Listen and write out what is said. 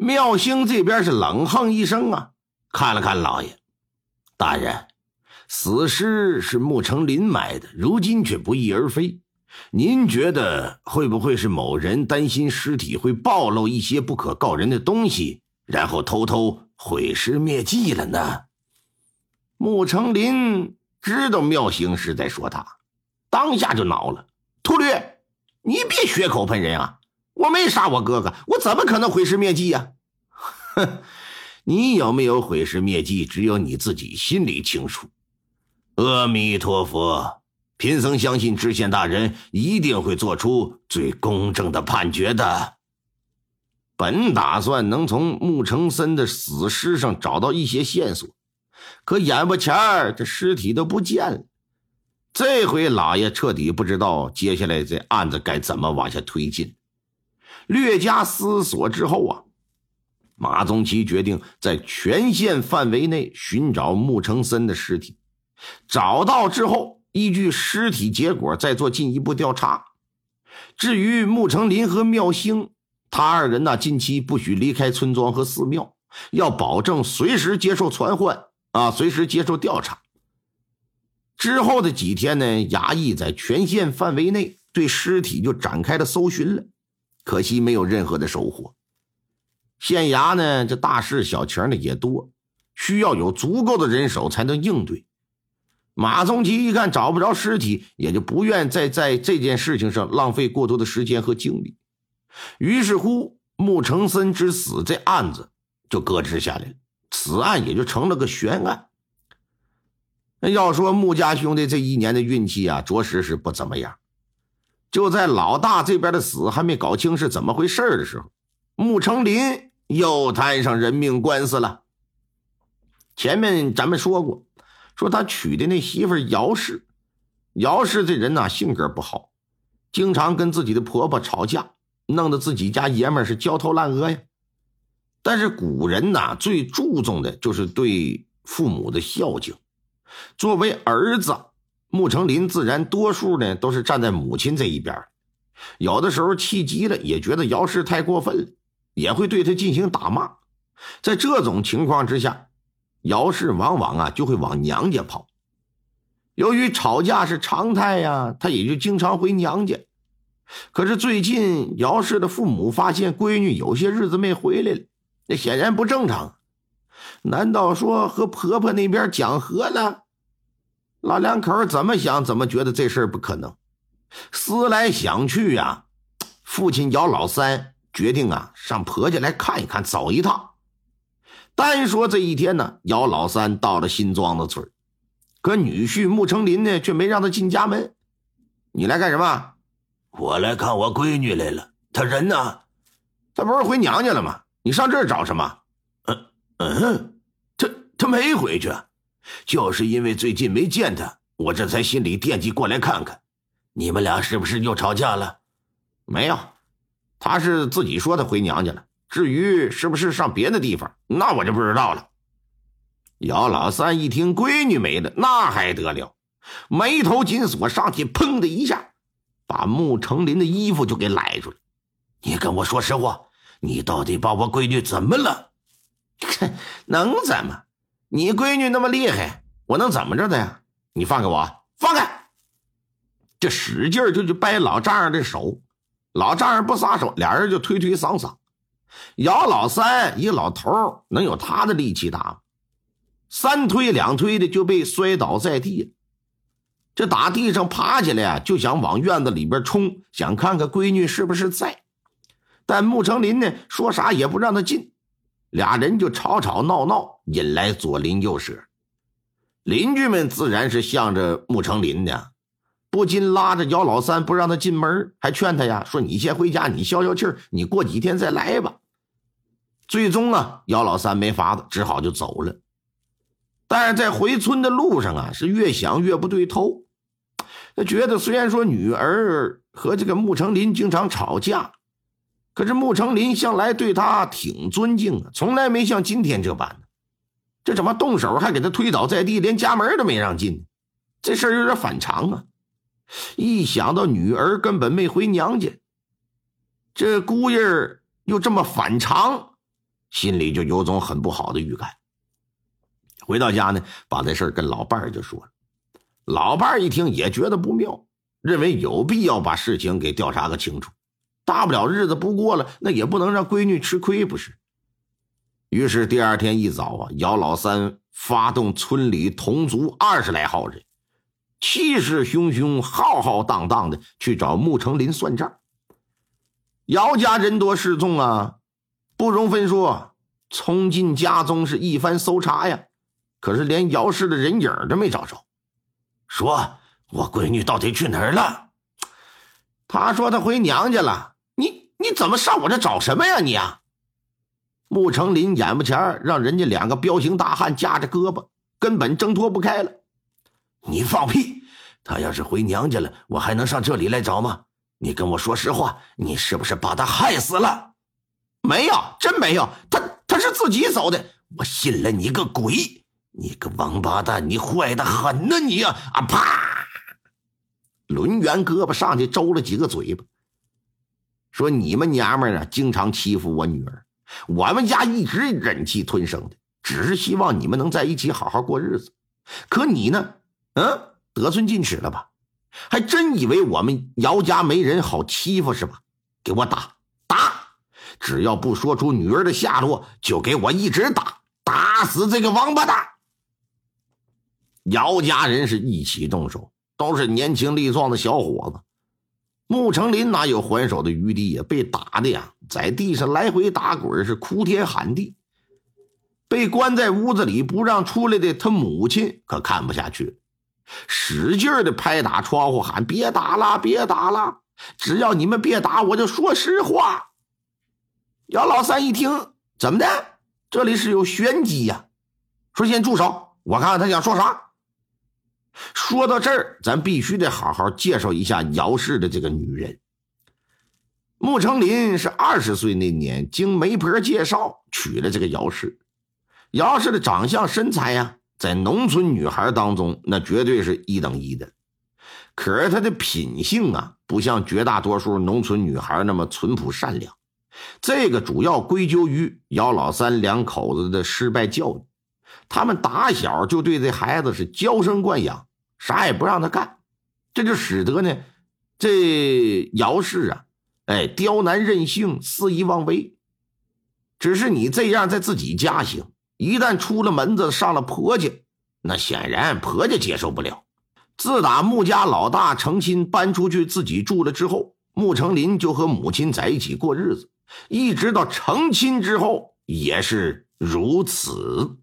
妙兴这边是冷哼一声啊，看了看老爷，大人，死尸是穆成林买的，如今却不翼而飞。您觉得会不会是某人担心尸体会暴露一些不可告人的东西，然后偷偷毁尸灭迹了呢？穆成林知道妙兴是在说他，当下就恼了：“秃驴，你别血口喷人啊！我没杀我哥哥，我怎么可能毁尸灭迹呀？哼，你有没有毁尸灭迹，只有你自己心里清楚。阿弥陀佛。”贫僧相信知县大人一定会做出最公正的判决的。本打算能从穆成森的死尸上找到一些线索，可眼巴前儿这尸体都不见了。这回老爷彻底不知道接下来这案子该怎么往下推进。略加思索之后啊，马宗奇决定在全县范围内寻找穆成森的尸体，找到之后。依据尸体结果再做进一步调查。至于穆成林和妙兴，他二人呢，近期不许离开村庄和寺庙，要保证随时接受传唤啊，随时接受调查。之后的几天呢，衙役在全县范围内对尸体就展开了搜寻了，可惜没有任何的收获。县衙呢，这大事小情的也多，需要有足够的人手才能应对。马宗奇一看找不着尸体，也就不愿再在这件事情上浪费过多的时间和精力。于是乎，穆成森之死这案子就搁置下来了，此案也就成了个悬案。那要说穆家兄弟这一年的运气啊，着实是不怎么样。就在老大这边的死还没搞清是怎么回事的时候，穆成林又摊上人命官司了。前面咱们说过。说他娶的那媳妇姚氏，姚氏这人呐性格不好，经常跟自己的婆婆吵架，弄得自己家爷们是焦头烂额呀。但是古人呐最注重的就是对父母的孝敬。作为儿子，穆成林自然多数呢都是站在母亲这一边。有的时候气急了，也觉得姚氏太过分了，也会对他进行打骂。在这种情况之下。姚氏往往啊就会往娘家跑，由于吵架是常态呀，他也就经常回娘家。可是最近姚氏的父母发现闺女有些日子没回来了，那显然不正常。难道说和婆婆那边讲和了？老两口怎么想怎么觉得这事儿不可能。思来想去呀，父亲姚老三决定啊上婆家来看一看，走一趟。单说这一天呢，姚老三到了新庄子村，可女婿穆成林呢却没让他进家门。你来干什么？我来看我闺女来了。她人呢？她不是回娘家了吗？你上这儿找什么？嗯嗯，她她没回去，就是因为最近没见她，我这才心里惦记过来看看。你们俩是不是又吵架了？没有，她是自己说她回娘家了。至于是不是上别的地方，那我就不知道了。姚老三一听闺女没了，那还得了，眉头紧锁，上去砰的一下，把穆成林的衣服就给揽住了。你跟我说实话，你到底把我闺女怎么了？哼能怎么？你闺女那么厉害，我能怎么着的呀？你放开我，放开！这使劲就去掰老丈人的手，老丈人不撒手，俩人就推推搡搡。姚老三一老头能有他的力气大？三推两推的就被摔倒在地，这打地上爬起来啊，就想往院子里边冲，想看看闺女是不是在。但穆成林呢，说啥也不让他进，俩人就吵吵闹闹，引来左邻右舍。邻居们自然是向着穆成林的，不禁拉着姚老三不让他进门，还劝他呀，说你先回家，你消消气儿，你过几天再来吧。最终啊，姚老三没法子，只好就走了。但是在回村的路上啊，是越想越不对头。他觉得虽然说女儿和这个穆成林经常吵架，可是穆成林向来对他挺尊敬的，从来没像今天这般这怎么动手还给他推倒在地，连家门都没让进？这事儿有点反常啊！一想到女儿根本没回娘家，这姑爷又这么反常。心里就有种很不好的预感。回到家呢，把这事跟老伴儿就说了。老伴儿一听也觉得不妙，认为有必要把事情给调查个清楚。大不了日子不过了，那也不能让闺女吃亏，不是？于是第二天一早啊，姚老三发动村里同族二十来号人，气势汹汹、浩浩荡荡的去找穆成林算账。姚家人多势众啊，不容分说，冲进家中是一番搜查呀，可是连姚氏的人影都没找着。说：“我闺女到底去哪儿了？”他说：“他回娘家了。”你怎么上我这找什么呀？你啊！穆成林眼巴前让人家两个彪形大汉夹着胳膊，根本挣脱不开了。你放屁！他要是回娘家了，我还能上这里来找吗？你跟我说实话，你是不是把他害死了？没有，真没有。他他是自己走的。我信了你个鬼！你个王八蛋，你坏的很呐！你啊啊！啪！抡圆胳膊上去抽了几个嘴巴。说你们娘们儿啊，经常欺负我女儿，我们家一直忍气吞声的，只是希望你们能在一起好好过日子。可你呢？嗯，得寸进尺了吧？还真以为我们姚家没人好欺负是吧？给我打打！只要不说出女儿的下落，就给我一直打，打死这个王八蛋！姚家人是一起动手，都是年轻力壮的小伙子。穆成林哪有还手的余地呀？被打的呀，在地上来回打滚，是哭天喊地。被关在屋子里不让出来的他母亲可看不下去，使劲的拍打窗户喊：“别打了，别打了！只要你们别打，我就说实话。”姚老三一听，怎么的？这里是有玄机呀！说先住手，我看看他想说啥。说到这儿，咱必须得好好介绍一下姚氏的这个女人。穆成林是二十岁那年经媒婆介绍娶了这个姚氏。姚氏的长相身材呀，在农村女孩当中那绝对是一等一的。可是她的品性啊，不像绝大多数农村女孩那么淳朴善良。这个主要归咎于姚老三两口子的失败教育。他们打小就对这孩子是娇生惯养。啥也不让他干，这就使得呢，这姚氏啊，哎，刁难任性，肆意妄为。只是你这样在自己家行，一旦出了门子，上了婆家，那显然婆家接受不了。自打穆家老大成亲搬出去自己住了之后，穆成林就和母亲在一起过日子，一直到成亲之后也是如此。